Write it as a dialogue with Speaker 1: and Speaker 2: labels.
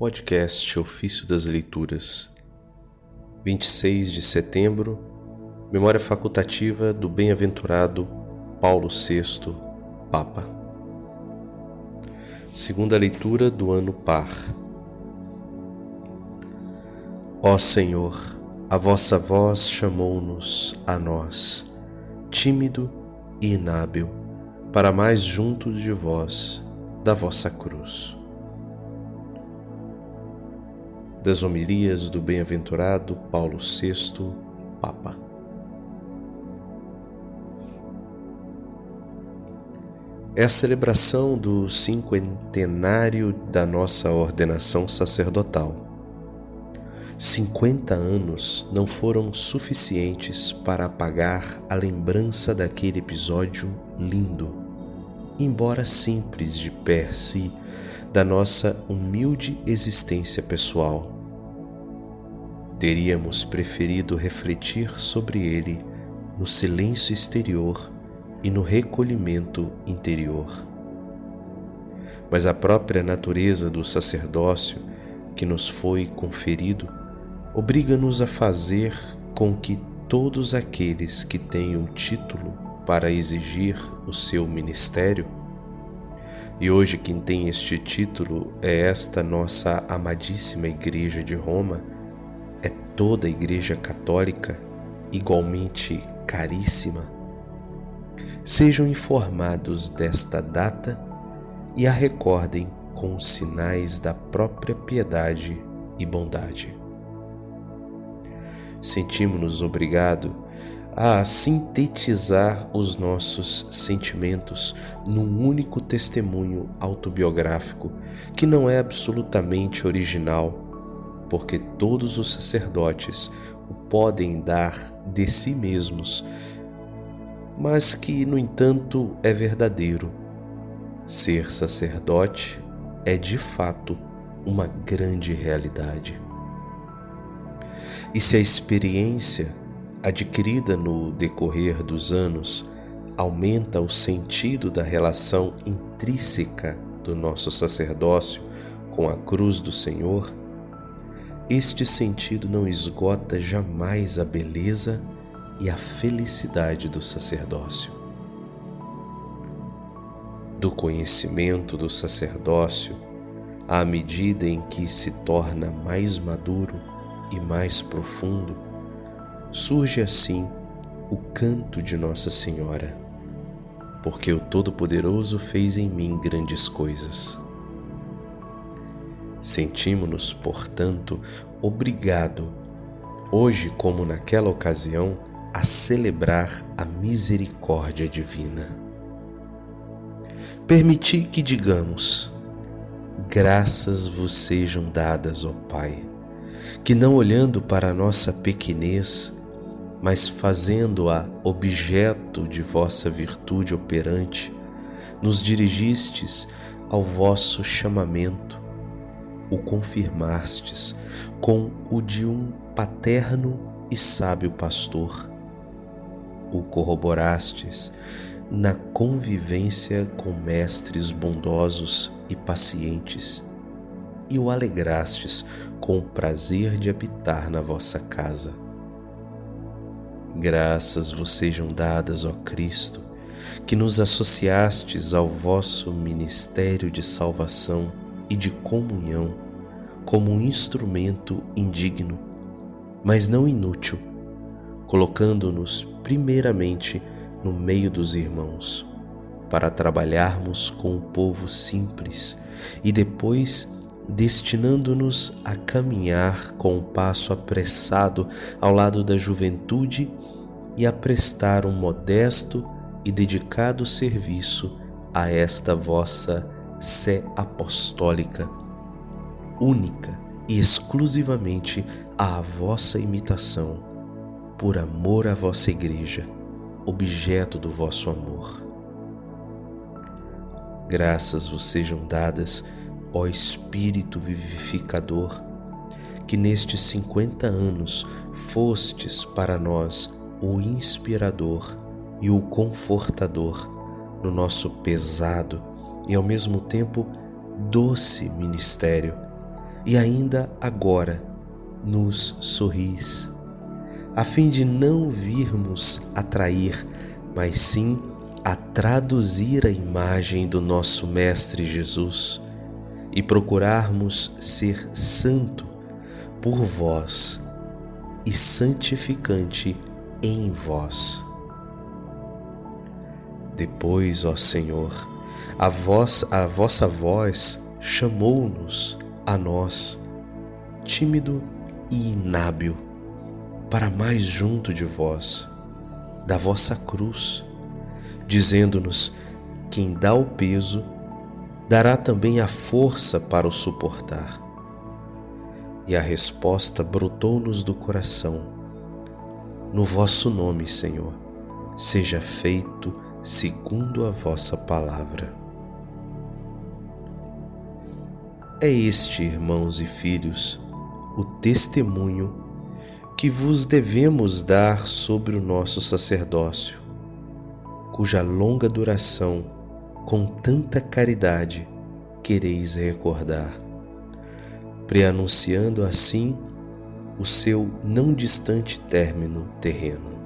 Speaker 1: Podcast Ofício das Leituras, 26 de setembro, Memória Facultativa do Bem-aventurado Paulo VI, Papa. Segunda leitura do ano par. Ó Senhor, a vossa voz chamou-nos a nós, tímido e inábil, para mais junto de vós, da vossa cruz das homilias do bem-aventurado Paulo VI, Papa. É a celebração do cinquentenário da nossa ordenação sacerdotal. 50 anos não foram suficientes para apagar a lembrança daquele episódio lindo, embora simples de per si, da nossa humilde existência pessoal. Teríamos preferido refletir sobre ele no silêncio exterior e no recolhimento interior. Mas a própria natureza do sacerdócio que nos foi conferido obriga-nos a fazer com que todos aqueles que têm o título para exigir o seu ministério e hoje quem tem este título é esta nossa amadíssima Igreja de Roma, é toda a Igreja Católica, igualmente caríssima. Sejam informados desta data e a recordem com os sinais da própria piedade e bondade. Sentimos-nos obrigados a sintetizar os nossos sentimentos num único testemunho autobiográfico que não é absolutamente original, porque todos os sacerdotes o podem dar de si mesmos, mas que, no entanto, é verdadeiro. Ser sacerdote é de fato uma grande realidade. E se a experiência adquirida no decorrer dos anos, aumenta o sentido da relação intrínseca do nosso sacerdócio com a cruz do Senhor, este sentido não esgota jamais a beleza e a felicidade do sacerdócio. Do conhecimento do sacerdócio, à medida em que se torna mais maduro e mais profundo, surge assim o canto de Nossa Senhora, porque o Todo-Poderoso fez em mim grandes coisas. Sentimos-nos, portanto, obrigado, hoje como naquela ocasião, a celebrar a misericórdia divina. Permiti que digamos: graças vos sejam dadas, ó Pai, que não olhando para a nossa pequenez, mas fazendo-a objeto de vossa virtude operante, nos dirigistes ao vosso chamamento, o confirmastes com o de um paterno e sábio pastor, o corroborastes na convivência com mestres bondosos e pacientes, e o alegrastes com o prazer de habitar na vossa casa Graças vos sejam dadas, ó Cristo, que nos associastes ao vosso ministério de salvação e de comunhão como um instrumento indigno, mas não inútil, colocando-nos primeiramente no meio dos irmãos, para trabalharmos com o povo simples e depois destinando-nos a caminhar com um passo apressado ao lado da juventude e a prestar um modesto e dedicado serviço a esta vossa sé apostólica, única e exclusivamente à vossa imitação, por amor à vossa Igreja, objeto do vosso amor. Graças vos sejam dadas ó Espírito vivificador, que nestes cinquenta anos fostes para nós o inspirador e o confortador no nosso pesado e ao mesmo tempo doce ministério, e ainda agora nos sorris, a fim de não virmos atrair, mas sim a traduzir a imagem do nosso Mestre Jesus e procurarmos ser santo por vós e santificante em vós. Depois, ó Senhor, a, vós, a vossa voz chamou-nos a nós, tímido e inábil, para mais junto de vós, da vossa cruz, dizendo-nos: quem dá o peso, dará também a força para o suportar. E a resposta brotou-nos do coração: No vosso nome, Senhor, seja feito segundo a vossa palavra. É este, irmãos e filhos, o testemunho que vos devemos dar sobre o nosso sacerdócio, cuja longa duração, com tanta caridade, quereis recordar, preanunciando assim o seu não distante término terreno.